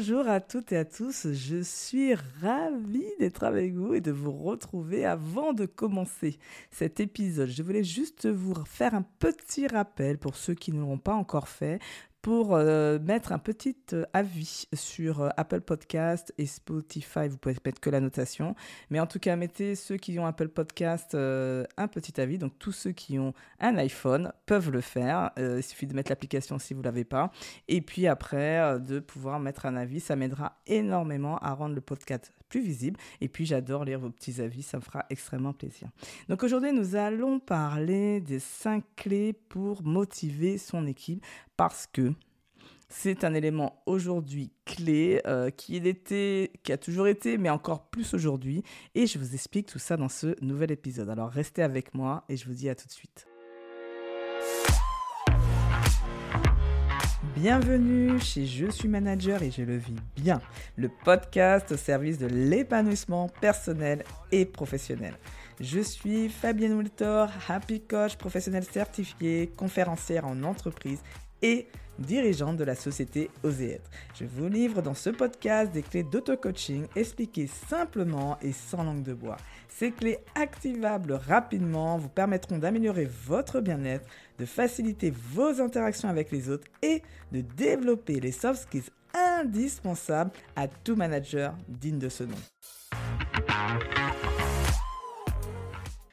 Bonjour à toutes et à tous, je suis ravie d'être avec vous et de vous retrouver avant de commencer cet épisode. Je voulais juste vous faire un petit rappel pour ceux qui ne l'ont pas encore fait pour euh, mettre un petit euh, avis sur euh, Apple Podcast et Spotify. Vous pouvez mettre que la notation. Mais en tout cas, mettez ceux qui ont Apple Podcast un petit avis. Donc tous ceux qui ont un iPhone peuvent le faire. il suffit de mettre l'application si vous ne l'avez pas. Et puis après, de pouvoir mettre un avis. Ça m'aidera énormément à rendre le podcast plus visible. Et puis j'adore lire vos petits avis. Ça me fera extrêmement plaisir. Donc aujourd'hui, nous allons parler des cinq clés pour motiver son équipe parce que c'est un élément aujourd'hui clé euh, qui, était, qui a toujours été, mais encore plus aujourd'hui. Et je vous explique tout ça dans ce nouvel épisode. Alors restez avec moi et je vous dis à tout de suite. Bienvenue chez Je suis manager et je le vis bien, le podcast au service de l'épanouissement personnel et professionnel. Je suis Fabienne Wiltor, Happy Coach professionnel certifié, conférencière en entreprise et dirigeante de la société Oser. Je vous livre dans ce podcast des clés d'auto-coaching expliquées simplement et sans langue de bois. Ces clés activables rapidement vous permettront d'améliorer votre bien-être, de faciliter vos interactions avec les autres et de développer les soft skills indispensables à tout manager digne de ce nom.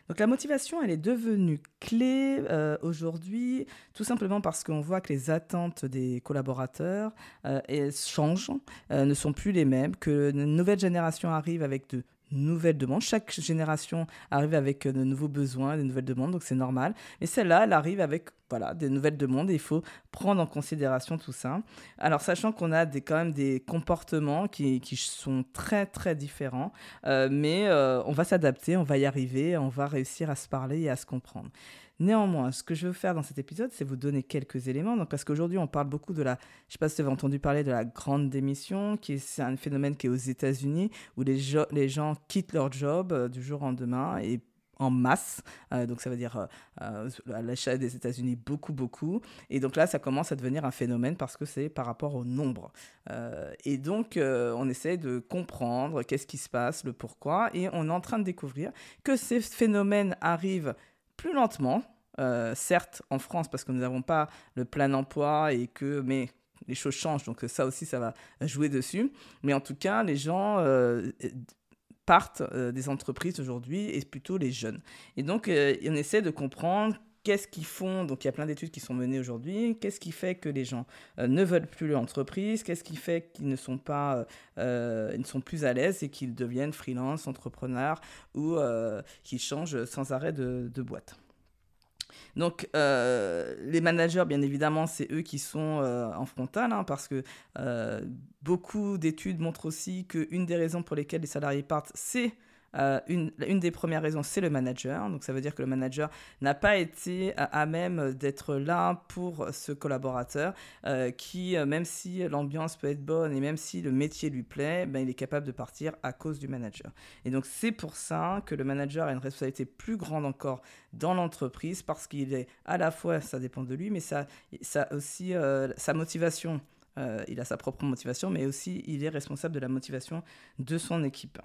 Donc la motivation, elle est devenue clé euh, aujourd'hui, tout simplement parce qu'on voit que les attentes des collaborateurs euh, changent, euh, ne sont plus les mêmes, que une nouvelle génération arrive avec de nouvelles demandes. Chaque génération arrive avec euh, de nouveaux besoins, de nouvelles demandes, donc c'est normal. Mais celle-là, elle arrive avec voilà, des nouvelles demandes et il faut prendre en considération tout ça. Alors, sachant qu'on a des, quand même des comportements qui, qui sont très, très différents, euh, mais euh, on va s'adapter, on va y arriver, on va réussir à se parler et à se comprendre. Néanmoins, ce que je veux faire dans cet épisode, c'est vous donner quelques éléments. Donc, parce qu'aujourd'hui, on parle beaucoup de la, je sais pas si vous avez entendu parler de la grande démission, qui est, c'est un phénomène qui est aux États-Unis, où les, les gens quittent leur job euh, du jour au lendemain et en masse. Euh, donc ça veut dire euh, à l'échelle des États-Unis beaucoup, beaucoup. Et donc là, ça commence à devenir un phénomène parce que c'est par rapport au nombre. et donc, on essaie de comprendre qu'est-ce qui se passe, le pourquoi. Et on est en train de découvrir que ces phénomènes arrivent plus lentement, euh, certes en France parce que nous n'avons pas le plein emploi et que mais les choses changent donc ça aussi ça va jouer dessus. Mais en tout cas les gens euh, partent euh, des entreprises aujourd'hui et plutôt les jeunes. Et donc on essaie de comprendre qu'est-ce qu'ils font? Donc il y a plein d'études qui sont menées aujourd'hui. Qu'est-ce qui fait que les gens ne veulent plus l'entreprise? Qu'est-ce qui fait qu'ils ne sont pas, ils ne sont plus à l'aise et qu'ils deviennent freelance, entrepreneurs ou qu'ils changent sans arrêt de boîte? Donc, euh, les managers, bien évidemment, c'est eux qui sont euh, en frontal, hein, parce que euh, beaucoup d'études montrent aussi qu'une des raisons pour lesquelles les salariés partent, c'est euh, une, des premières raisons, c'est le manager. Donc ça veut dire que le manager n'a pas été à, même d'être là pour ce collaborateur euh, qui, euh, même si l'ambiance peut être bonne et même si le métier lui plaît, ben, il est capable de partir à cause du manager. Et donc c'est pour ça que le manager a une responsabilité plus grande encore dans l'entreprise parce qu'il est à la fois, ça dépend de lui, mais ça, ça aussi sa motivation. il a sa propre motivation, mais aussi il est responsable de la motivation de son équipe.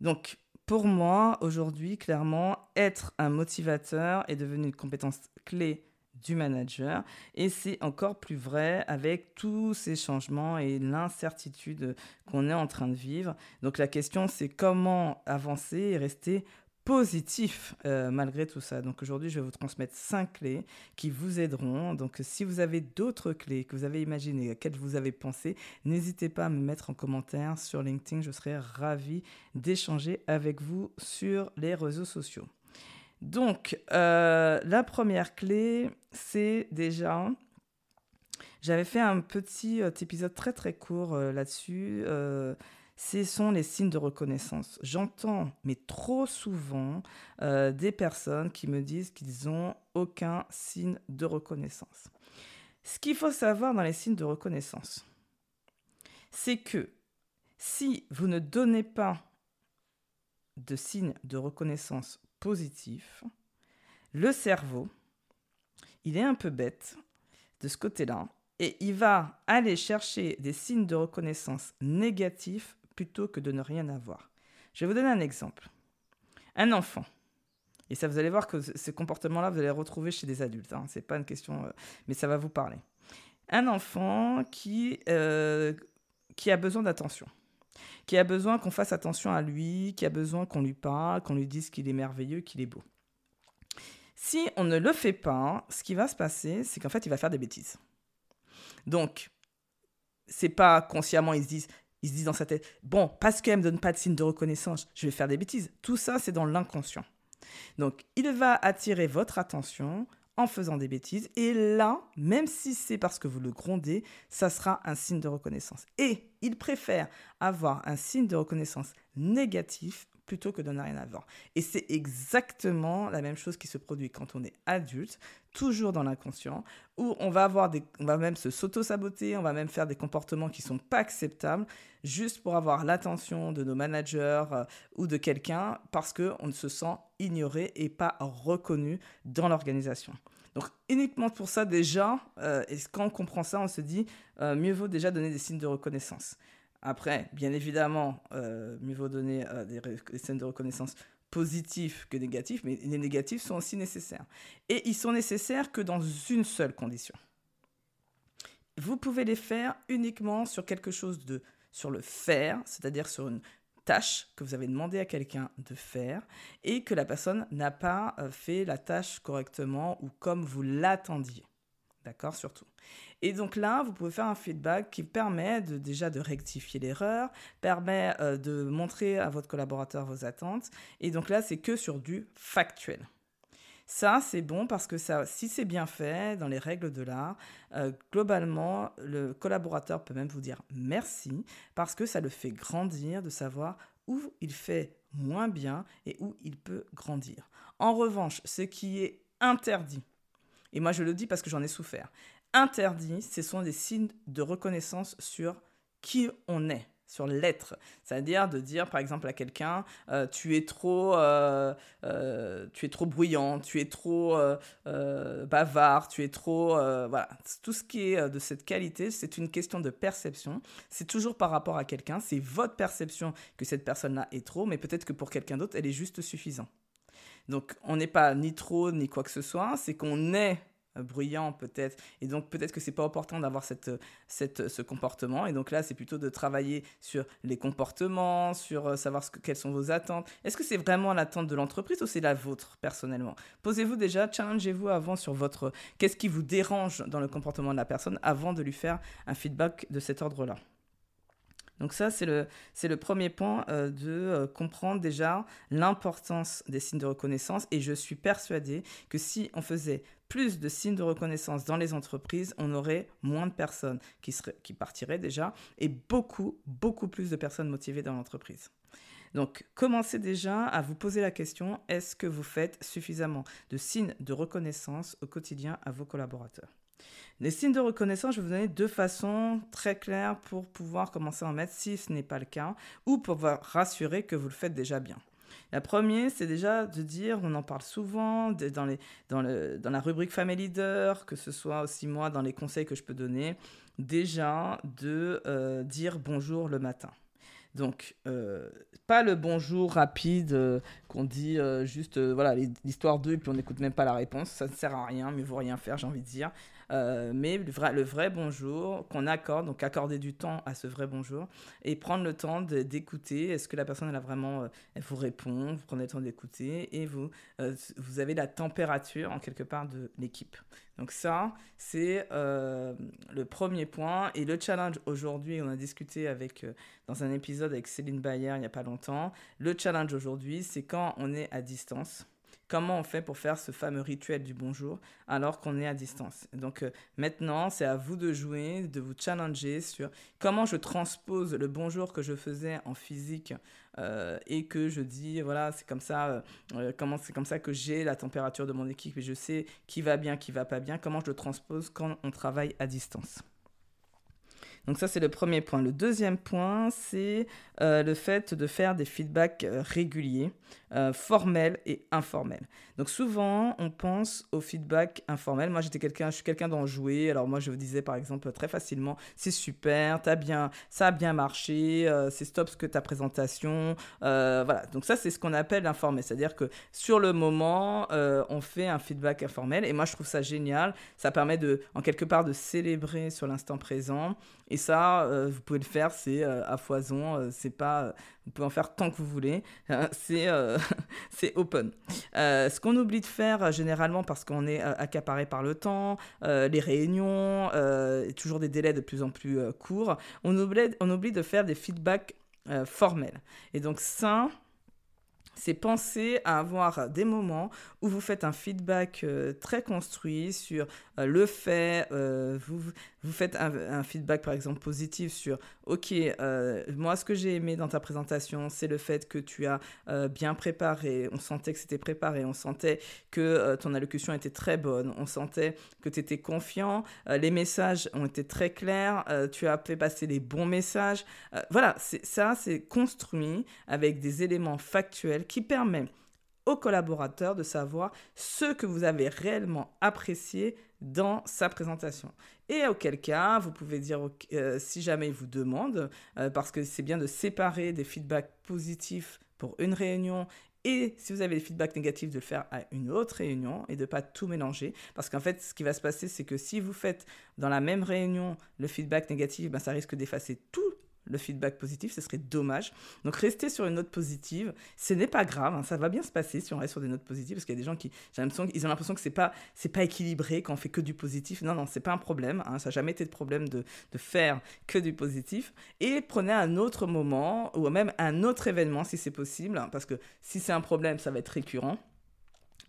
Donc, pour moi, aujourd'hui, clairement, être un motivateur est devenu une compétence clé du manager. Et c'est encore plus vrai avec tous ces changements et l'incertitude qu'on est en train de vivre. Donc la question, c'est comment avancer et rester positif euh, malgré tout ça. Donc aujourd'hui, je vais vous transmettre cinq clés qui vous aideront. Donc si vous avez d'autres clés que vous avez imaginées, quelles vous avez pensé, n'hésitez pas à me mettre en commentaire sur LinkedIn. Je serai ravi d'échanger avec vous sur les réseaux sociaux. Donc euh, la première clé, c'est déjà... J'avais fait un petit euh, épisode très très court là-dessus ce sont les signes de reconnaissance. J'entends, mais trop souvent, euh, des personnes qui me disent qu'ils n'ont aucun signe de reconnaissance. Ce qu'il faut savoir dans les signes de reconnaissance, c'est que si vous ne donnez pas de signes de reconnaissance positifs, le cerveau, il est un peu bête de ce côté-là, Et il va aller chercher des signes de reconnaissance négatifs plutôt que de ne rien avoir. Je vais vous donner un exemple. Un enfant. Et ça, vous allez voir que ces comportements-là, vous allez retrouver chez des adultes. Hein. Ce n'est pas une question, euh, mais ça va vous parler. Un enfant qui, euh, qui a besoin d'attention, qui a besoin qu'on fasse attention à lui, qui a besoin qu'on lui parle, qu'on lui dise qu'il est merveilleux, qu'il est beau. Si on ne le fait pas, ce qui va se passer, c'est qu'en fait, il va faire des bêtises. Donc, c'est pas consciemment, ils se disent, ils se disent dans sa tête, bon, parce qu'elle me donne pas de signe de reconnaissance, je vais faire des bêtises. Tout ça, c'est dans l'inconscient. Donc, il va attirer votre attention en faisant des bêtises. Et là, même si c'est parce que vous le grondez, ça sera un signe de reconnaissance. Et il préfère avoir un signe de reconnaissance négatif plutôt que de ne rien avoir. Et c'est exactement la même chose qui se produit quand on est adulte, toujours dans l'inconscient, où on va avoir des, on va même se s'auto-saboter, on va même faire des comportements qui sont pas acceptables, juste pour avoir l'attention de nos managers euh, ou de quelqu'un, parce que on se sent ignoré et pas reconnu dans l'organisation. Donc uniquement pour ça déjà, euh, et quand on comprend ça, on se dit euh, mieux vaut déjà donner des signes de reconnaissance. Après, bien évidemment, euh, mieux vaut donner euh, des, scènes de reconnaissance positifs que négatifs, mais les négatifs sont aussi nécessaires. Et ils sont nécessaires que dans une seule condition. Vous pouvez les faire uniquement sur quelque chose de sur le faire, c'est-à-dire sur une tâche que vous avez demandé à quelqu'un de faire et que la personne n'a pas euh, fait la tâche correctement ou comme vous l'attendiez. D'accord Surtout. Et donc là, vous pouvez faire un feedback qui permet déjà de rectifier l'erreur, permet euh, de montrer à votre collaborateur vos attentes. Et donc là, c'est que sur du factuel. Ça, c'est bon parce que ça, si c'est bien fait dans les règles de l'art, euh, globalement, le collaborateur peut même vous dire merci parce que ça le fait grandir de savoir où il fait moins bien et où il peut grandir. En revanche, ce qui est interdit, et moi je le dis parce que j'en ai souffert, interdit, ce sont des signes de reconnaissance sur qui on est, sur l'être. C'est-à-dire de dire, par exemple, à quelqu'un, euh, tu euh, euh, tu es trop bruyant, tu es trop bavard, tu es trop, voilà, tout ce qui est de cette qualité, c'est une question de perception. C'est toujours par rapport à quelqu'un. C'est votre perception que cette personne-là est trop, mais peut-être que pour quelqu'un d'autre, elle est juste suffisante. Donc, on n'est pas ni trop ni quoi que ce soit. C'est qu'on est euh, bruyant peut-être. Et donc peut-être que c'est pas opportun d'avoir cette, cette, ce comportement. Et donc là c'est plutôt de travailler sur les comportements sur euh, savoir ce quelles sont vos attentes. Est-ce que c'est vraiment l'attente de l'entreprise ou c'est la vôtre personnellement? Posez-vous déjà challengez-vous avant sur votre qu'est-ce qui vous dérange dans le comportement de la personne avant de lui faire un feedback de cet ordre là donc ça, c'est le, le premier point euh, de comprendre déjà l'importance des signes de reconnaissance. Et je suis persuadée que si on faisait plus de signes de reconnaissance dans les entreprises, on aurait moins de personnes qui, qui partiraient déjà et beaucoup, beaucoup plus de personnes motivées dans l'entreprise. Donc, commencez déjà à vous poser la question, est-ce que vous faites suffisamment de signes de reconnaissance au quotidien à vos collaborateurs? Les signes de reconnaissance, je vais vous donner deux façons très claires pour pouvoir commencer à en mettre si ce n'est pas le cas, ou pour vous rassurer que vous le faites déjà bien. La première, c'est déjà de dire, on en parle souvent dans, la rubrique Family Leader, que ce soit aussi moi dans les conseils que je peux donner, déjà de euh, dire bonjour le matin. Donc, euh, pas le bonjour rapide euh, qu'on dit juste, voilà, l'histoire d'eux, et puis on n'écoute même pas la réponse. Ça ne sert à rien, mais vous rien faire, j'ai envie de dire. Euh, mais le vrai, bonjour qu'on accorde, donc accorder du temps à ce vrai bonjour et prendre le temps d'écouter. Est-ce que la personne elle a vraiment, euh, vous répond, vous prenez le temps d'écouter et vous, euh, vous avez la température en quelque part de l'équipe. Donc ça, c'est le premier point. Et le challenge aujourd'hui, on a discuté avec, dans un épisode avec Céline Bayer il n'y a pas longtemps, le challenge aujourd'hui, c'est quand on est à distance comment on fait pour faire ce fameux rituel du bonjour alors qu'on est à distance. Donc euh, maintenant, c'est à vous de jouer, de vous challenger sur comment je transpose le bonjour que je faisais en physique euh, et que je dis voilà c'est comme ça euh, comment c'est comme ça que j'ai la température de mon équipe et je sais qui va bien qui va pas bien comment je le transpose quand on travaille à distance Donc ça, c'est le premier point. Le deuxième point, c'est euh, le fait de faire des feedbacks euh, réguliers, euh, formels et informels. Donc souvent, on pense au feedback informel. Moi, j'étais quelqu'un, je suis quelqu'un d'enjoué. Alors moi, je vous disais par exemple très facilement, c'est super, as bien, ça a bien marché, c'est stop ce que ta présentation. voilà. Donc ça, c'est ce qu'on appelle l'informel. C'est-à-dire que sur le moment, on fait un feedback informel. Et moi, je trouve ça génial. Ça permet de, en quelque part, de célébrer sur l'instant présent. Et ça, vous pouvez le faire, c'est à foison, c'est pas, euh, vous pouvez en faire tant que vous voulez. Hein, c'est euh, c'est open. Euh, ce qu'on oublie de faire généralement parce qu'on est accaparé par le temps, les réunions, toujours des délais de plus en plus courts, on oublie, on oublie de faire des feedbacks formels. Et donc ça, c'est penser à avoir des moments où vous faites un feedback très construit sur le fait, vous, vous faites un, feedback par exemple positif sur ok euh, moi ce que j'ai aimé dans ta présentation c'est le fait que tu as euh, bien préparé. On sentait que c'était préparé. On sentait que euh, ton allocution était très bonne. On sentait que tu étais confiant. Les messages ont été très clairs. Tu as fait passer les bons messages. Voilà ça c'est construit avec des éléments factuels qui permettent aux collaborateurs de savoir ce que vous avez réellement apprécié dans sa présentation. Et auquel cas, vous pouvez dire, euh, si jamais il vous demande, euh, parce que c'est bien de séparer des feedbacks positifs pour une réunion et si vous avez des feedbacks négatifs, de le faire à une autre réunion et de ne pas tout mélanger. Parce qu'en fait, ce qui va se passer, c'est que si vous faites dans la même réunion le feedback négatif, ben, ça risque d'effacer tout le feedback positif, ce serait dommage. Donc rester sur une note positive, ce n'est pas grave, hein, ça va bien se passer si on reste sur des notes positives, parce qu'il y a des gens qui, j'ai l'impression ont l'impression que c'est pas, c'est pas équilibré quand on fait que du positif. Non, non, c'est pas un problème, hein, ça n'a jamais été de problème de, de faire que du positif. Et prenez un autre moment, ou même un autre événement si c'est possible, hein, parce que si c'est un problème, ça va être récurrent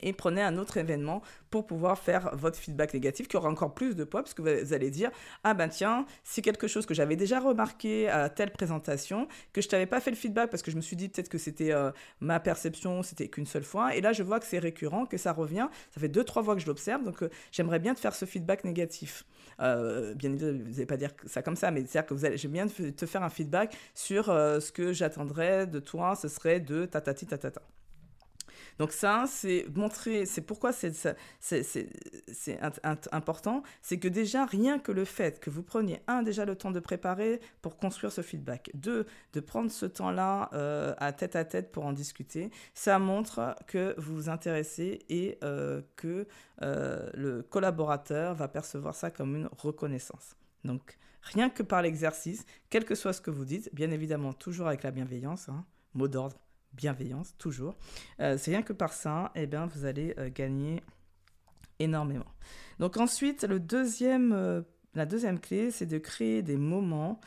et prenez un autre événement pour pouvoir faire votre feedback négatif qui aura encore plus de poids parce que vous allez dire ah ben tiens c'est quelque chose que j'avais déjà remarqué à telle présentation que je t'avais pas fait le feedback parce que je me suis dit peut-être que c'était euh, ma perception c'était qu'une seule fois et là je vois que c'est récurrent que ça revient. Ça fait deux trois fois que je l'observe. Donc euh, j'aimerais bien te faire ce feedback négatif. Euh, bien évidemment vous n'allez pas dire ça comme ça mais c'est à dire que j'aime bien te faire un feedback sur ce que j'attendrais de toi ce serait de tatati tatata donc ça, c'est montrer, c'est pourquoi c'est important, c'est que déjà, rien que le fait que vous preniez, un, déjà le temps de préparer pour construire ce feedback, deux, de prendre ce temps-là euh, à tête à tête pour en discuter, ça montre que vous vous intéressez et euh, que euh, le collaborateur va percevoir ça comme une reconnaissance. Donc, rien que par l'exercice, quel que soit ce que vous dites, bien évidemment, toujours avec la bienveillance, hein, mot d'ordre bienveillance, toujours. Euh, c'est rien que par ça, eh bien, vous allez euh, gagner énormément. Donc ensuite, le deuxième, euh, la deuxième clé, c'est de créer des moments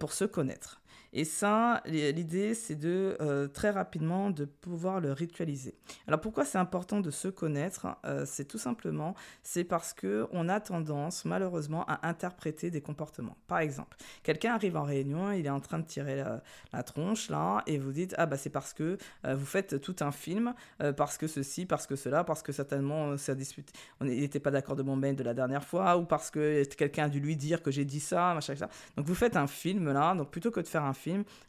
pour se connaître. Et ça, l'idée, c'est de euh, très rapidement de pouvoir le ritualiser. Alors pourquoi c'est important de se connaître euh, C'est tout simplement, c'est parce que on a tendance, malheureusement, à interpréter des comportements. Par exemple, quelqu'un arrive en réunion, il est en train de tirer la, tronche là, et vous dites ah bah c'est parce que euh, vous faites tout un film, parce que ceci, parce que cela, parce que certainement ça dispute, on n'était pas d'accord de mon mail de la dernière fois, ou parce que quelqu'un a dû lui dire que j'ai dit ça, machin, ça. Donc vous faites un film là, donc plutôt que de faire un film.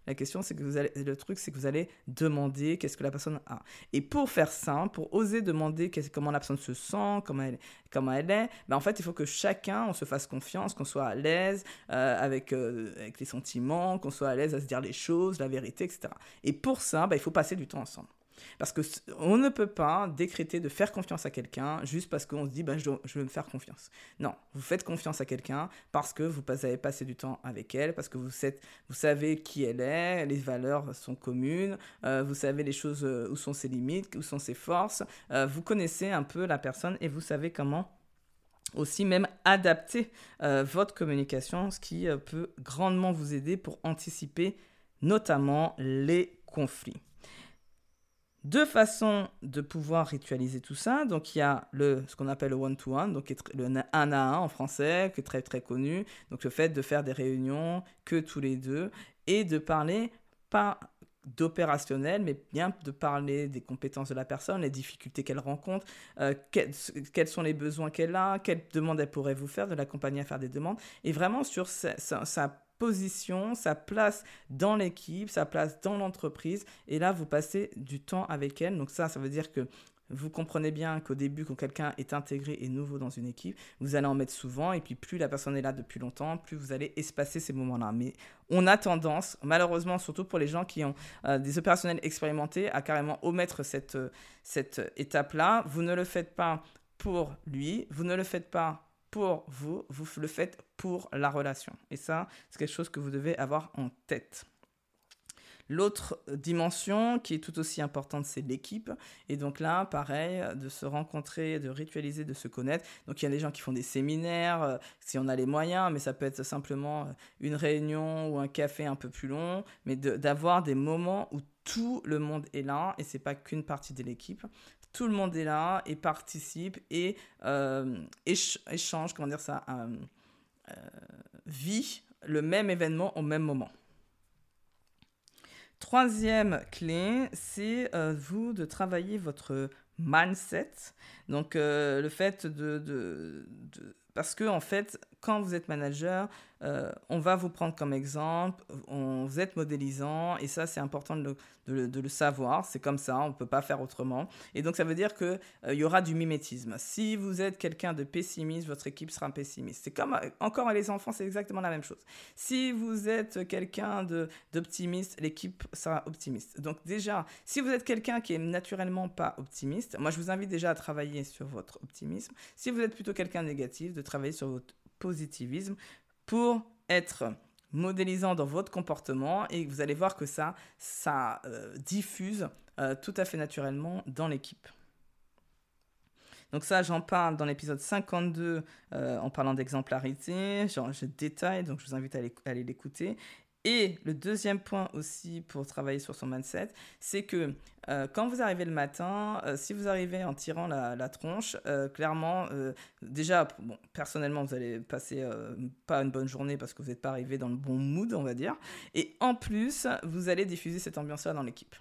La question, c'est que vous allez, le truc, c'est que vous allez demander qu'est-ce que la personne a. Et pour faire ça, pour oser demander comment la personne se sent, comment elle, elle est, ben en fait, il faut que chacun, on se fasse confiance, qu'on soit à l'aise euh, avec, euh, avec les sentiments, qu'on soit à l'aise à se dire les choses, la vérité, etc. Et pour ça, ben, il faut passer du temps ensemble. Parce que on ne peut pas décréter de faire confiance à quelqu'un juste parce qu'on se dit bah, je, veux me faire confiance. Non, vous faites confiance à quelqu'un parce que vous avez passé du temps avec elle, parce que vous, vous savez qui elle est, les valeurs sont communes, euh, vous savez les choses euh, où sont ses limites, où sont ses forces, euh, vous connaissez un peu la personne et vous savez comment aussi même adapter votre communication, ce qui peut grandement vous aider pour anticiper notamment les conflits deux façons de pouvoir ritualiser tout ça. Donc il y a le, ce qu'on appelle le one-to-one, donc le 1 à 1 en français, qui est très très connu. Donc le fait de faire des réunions que tous les deux et de parler pas d'opérationnel, mais bien de parler des compétences de la personne, les difficultés qu'elle rencontre, euh, quels, sont les besoins qu'elle a, quelles demandes elle pourrait vous faire, de l'accompagner à faire des demandes, et vraiment sur sa, sa place dans l'équipe, sa place dans l'entreprise, et là, vous passez du temps avec elle. Donc ça, ça veut dire que vous comprenez bien qu'au début, quand quelqu'un est intégré et nouveau dans une équipe, vous allez en mettre souvent, et puis plus la personne est là depuis longtemps, plus vous allez espacer ces moments-là. Mais on a tendance, malheureusement, surtout pour les gens qui ont euh, des opérationnels expérimentés, à carrément omettre cette, euh, cette étape-là. Vous ne le faites pas pour lui, vous ne le faites pas pour vous, vous le faites pour la relation. Et ça, c'est quelque chose que vous devez avoir en tête. L'autre dimension qui est tout aussi importante, c'est l'équipe. Et donc là, pareil, de se rencontrer, de ritualiser, de se connaître. Donc il y a des gens qui font des séminaires, euh, si on a les moyens, mais ça peut être simplement euh, une réunion ou un café un peu plus long, mais d'avoir des moments où tout le monde est là et c'est pas qu'une partie de l'équipe. Tout le monde est là et participe et euh, échange, comment dire ça, vit le même événement au même moment. Troisième clé, c'est euh, vous de travailler votre mindset. Donc euh, le fait de, de, de, Parce que en fait, quand vous êtes manager, euh, on va vous prendre comme exemple, on, vous êtes modélisant, et ça c'est important de le, savoir, c'est comme ça, on ne peut pas faire autrement. Et donc ça veut dire qu'il euh, y aura du mimétisme. Si vous êtes quelqu'un de pessimiste, votre équipe sera pessimiste. C'est comme, euh, encore les enfants, c'est exactement la même chose. Si vous êtes quelqu'un d'optimiste, l'équipe sera optimiste. Donc déjà, si vous êtes quelqu'un qui est naturellement pas optimiste, moi je vous invite déjà à travailler sur votre optimisme. Si vous êtes plutôt quelqu'un de négatif, de travailler sur votre positivisme pour être modélisant dans votre comportement et vous allez voir que ça, ça euh, diffuse euh, tout à fait naturellement dans l'équipe. Donc ça, j'en parle dans l'épisode 52 euh, en parlant d'exemplarité. Je détaille, donc je vous invite à aller l'écouter. Et le deuxième point aussi pour travailler sur son mindset, c'est que euh, quand vous arrivez le matin, euh, si vous arrivez en tirant la, tronche, euh, clairement, déjà, personnellement, vous allez passer pas une bonne journée parce que vous n'êtes pas arrivé dans le bon mood, on va dire. Et en plus, vous allez diffuser cette ambiance-là dans l'équipe.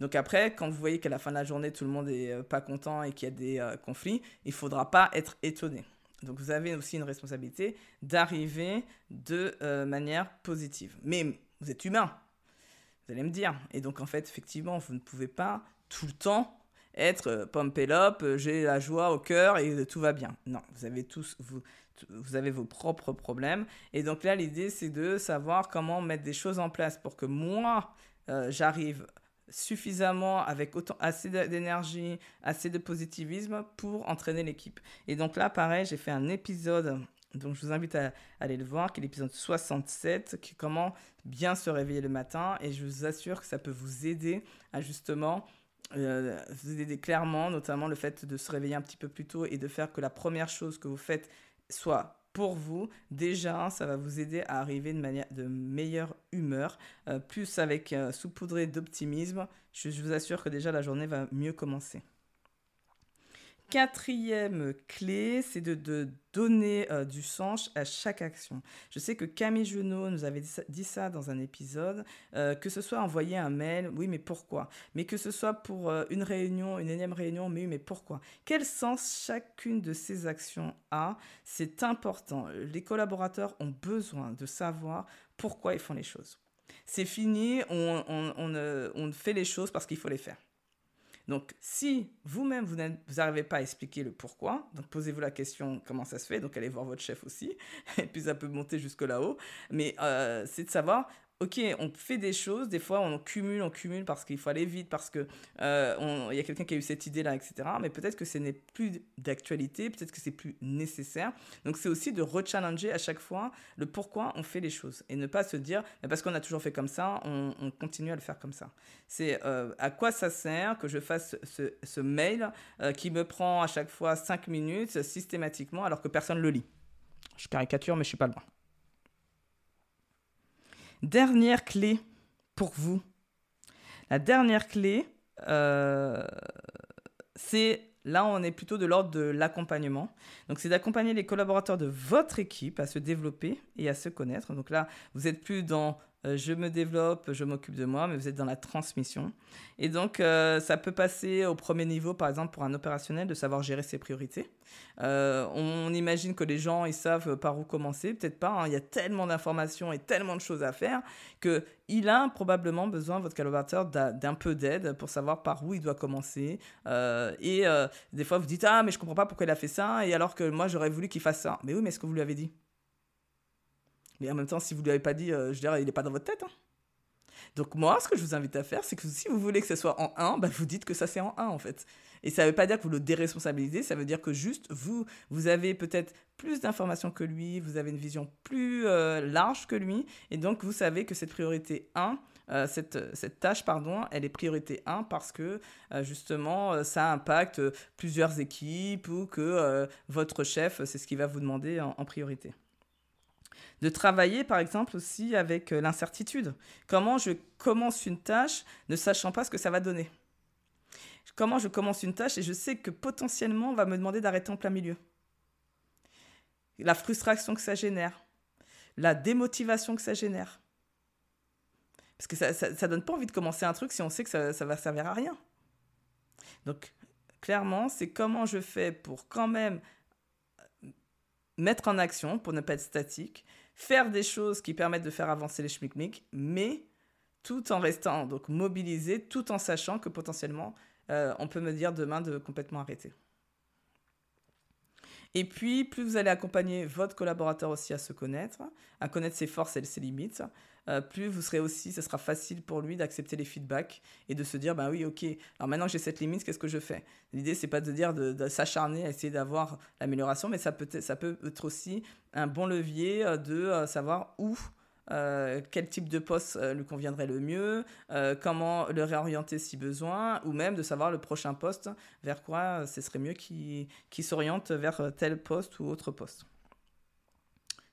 Donc après, quand vous voyez qu'à la fin de la journée, tout le monde est pas content et qu'il y a des conflits, il ne faudra pas être étonné. Donc vous avez aussi une responsabilité d'arriver de euh, manière positive. Mais vous êtes humain, vous allez me dire. Et donc en fait, effectivement, vous ne pouvez pas tout le temps être euh, pompé up, euh, j'ai la joie au cœur et tout va bien. Non, vous avez tous, vous, vous avez vos propres problèmes. Et donc là, l'idée, c'est de savoir comment mettre des choses en place pour que moi, j'arrive suffisamment, avec autant, assez d'énergie, assez de positivisme pour entraîner l'équipe. Et donc là, pareil, j'ai fait un épisode, donc je vous invite à, aller le voir, qui est l'épisode 67, qui est comment bien se réveiller le matin. Et je vous assure que ça peut vous aider à justement euh, vous aider clairement, notamment le fait de se réveiller un petit peu plus tôt et de faire que la première chose que vous faites soit pour vous, déjà, ça va vous aider à arriver de, manière, de meilleure humeur, euh, plus avec euh, d'optimisme. Je vous assure que déjà la journée va mieux commencer. Quatrième clé, c'est de, donner euh, du sens à chaque action. Je sais que Camille Junot nous avait dit ça, dans un épisode, euh, que ce soit envoyer un mail, oui mais pourquoi? Mais que ce soit pour euh, une réunion, une énième réunion, mais oui mais pourquoi? Quel sens chacune de ces actions a? C'est important. Les collaborateurs ont besoin de savoir pourquoi ils font les choses. C'est fini, on, on fait les choses parce qu'il faut les faire. Donc, si vous-même, vous n'arrivez pas à expliquer le pourquoi, donc posez-vous la question comment ça se fait, donc allez voir votre chef aussi, et puis ça peut monter jusque là-haut, mais euh, c'est de savoir, ok, on fait des choses, des fois on cumule, on cumule parce qu'il faut aller vite, parce qu'il euh, y a quelqu'un qui a eu cette idée-là, etc. Mais peut-être que ce n'est plus d'actualité, peut-être que c'est plus nécessaire. Donc c'est aussi de rechallenger à chaque fois le pourquoi on fait les choses et ne pas se dire, parce qu'on a toujours fait comme ça, on, continue à le faire comme ça. C'est euh, à quoi ça sert que je fasse ce, mail euh, qui me prend à chaque fois 5 minutes systématiquement alors que personne ne le lit? Je caricature, mais je suis pas loin. Dernière clé pour vous. La dernière clé, euh, c'est là on est plutôt de l'ordre de l'accompagnement. Donc c'est d'accompagner les collaborateurs de votre équipe à se développer et à se connaître. Donc là, vous êtes plus dans je me développe, je m'occupe de moi, mais vous êtes dans la transmission. Et donc, ça peut passer au premier niveau, par exemple, pour un opérationnel, de savoir gérer ses priorités. on imagine que les gens, ils savent par où commencer. Peut-être pas. Hein. Il y a tellement d'informations et tellement de choses à faire qu'il a probablement besoin, votre collaborateur, d'un peu d'aide pour savoir par où il doit commencer. et des fois, vous dites, ah, mais je comprends pas pourquoi il a fait ça. Et alors que moi, j'aurais voulu qu'il fasse ça. Mais oui, mais est-ce que vous lui avez dit? Mais en même temps, si vous ne lui avez pas dit, euh, je dirais, il n'est pas dans votre tête. Hein. Donc moi, ce que je vous invite à faire, c'est que si vous voulez que ce soit en 1, bah, vous dites que ça c'est en 1 en fait. Et ça ne veut pas dire que vous le déresponsabilisez, ça veut dire que juste vous, vous avez peut-être plus d'informations que lui, vous avez une vision plus euh, large que lui, et donc vous savez que cette priorité 1, euh, cette, cette, tâche, pardon, elle est priorité 1 parce que justement ça impacte plusieurs équipes ou que votre chef, c'est ce qu'il va vous demander en priorité de travailler par exemple aussi avec euh, l'incertitude. Comment je commence une tâche ne sachant pas ce que ça va donner? Comment je commence une tâche et je sais que potentiellement on va me demander d'arrêter en plein milieu? La frustration que ça génère, la démotivation que ça génère. Parce que ça, ça, donne pas envie de commencer un truc si on sait que ça, ça va servir à rien. Donc, clairement, c'est comment je fais pour quand même mettre en action, pour ne pas être statique, faire des choses qui permettent de faire avancer les schmicmic, mais tout en restant donc mobilisé, tout en sachant que potentiellement, euh, on peut me dire demain de complètement arrêter. Et puis, plus vous allez accompagner votre collaborateur aussi à se connaître, à connaître ses forces et ses limites, euh, plus vous serez aussi, ce sera facile pour lui d'accepter les feedbacks et de se dire, bah oui, ok, alors maintenant que j'ai cette limite, qu'est-ce que je fais? L'idée, c'est pas de dire de, s'acharner à essayer d'avoir l'amélioration, mais ça peut, être aussi un bon levier euh, de euh, savoir où quel type de poste lui conviendrait le mieux, comment le réorienter si besoin, ou même de savoir le prochain poste, vers quoi ce serait mieux qu'il s'oriente vers tel poste ou autre poste.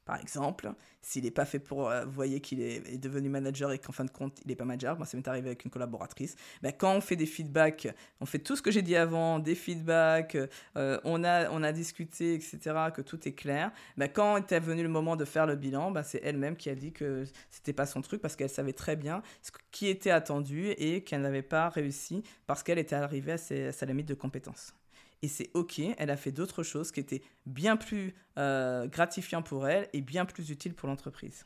Par exemple, s'il n'est pas fait pour, euh, vous voyez qu'il est, devenu manager et qu'en fin de compte, il n'est pas manager, moi ça m'est arrivé avec une collaboratrice, ben, quand on fait des feedbacks, on fait tout ce que j'ai dit avant, des feedbacks, euh, on, a, on a discuté, etc., que tout est clair, ben, quand était venu le moment de faire le bilan, ben, c'est elle-même qui a dit que c'était pas son truc parce qu'elle savait très bien ce qui était attendu et qu'elle n'avait pas réussi parce qu'elle était arrivée à, à sa limite de compétences et c'est ok, elle a fait d'autres choses qui étaient bien plus euh, gratifiantes pour elle et bien plus utiles pour l'entreprise.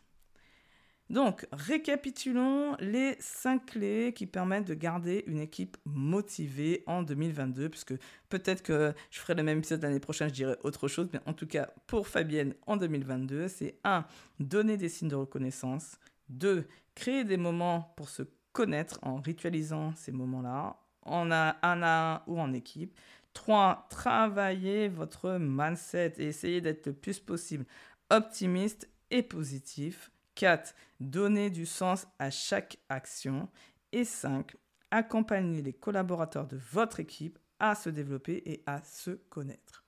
Donc, récapitulons les cinq clés qui permettent de garder une équipe motivée en 2022, puisque peut-être que je ferai le même épisode l'année prochaine, je dirai autre chose, mais en tout cas, pour Fabienne en 2022, c'est 1. Donner des signes de reconnaissance. 2. Créer des moments pour se connaître en ritualisant ces moments-là, en un à un ou en équipe. 3. Travaillez votre mindset et essayez d'être le plus possible optimiste et positif. 4. Donnez du sens à chaque action. Et 5. Accompagnez les collaborateurs de votre équipe à se développer et à se connaître.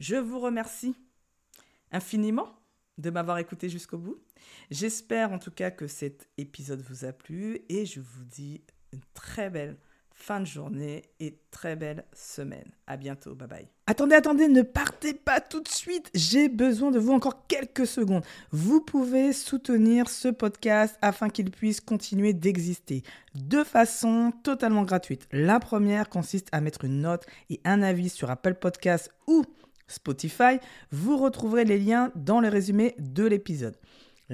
Je vous remercie infiniment de m'avoir écouté jusqu'au bout. J'espère en tout cas que cet épisode vous a plu et je vous dis une très belle fin de journée et très belle semaine. À bientôt, bye bye. Attendez, attendez, ne partez pas tout de suite. J'ai besoin de vous encore quelques secondes. Vous pouvez soutenir ce podcast afin qu'il puisse continuer d'exister de façon totalement gratuite. La première consiste à mettre une note et un avis sur Apple Podcast ou Spotify. Vous retrouverez les liens dans le résumé de l'épisode.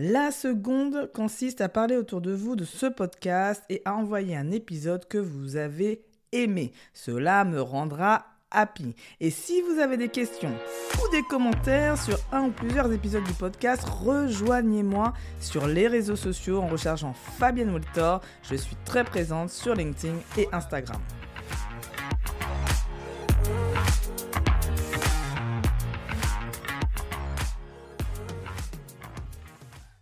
La seconde consiste à parler autour de vous de ce podcast et à envoyer un épisode que vous avez aimé. Cela me rendra happy. Et si vous avez des questions ou des commentaires sur un ou plusieurs épisodes du podcast, rejoignez-moi sur les réseaux sociaux en recherchant Fabienne Woltor. Je suis très présente sur LinkedIn et Instagram.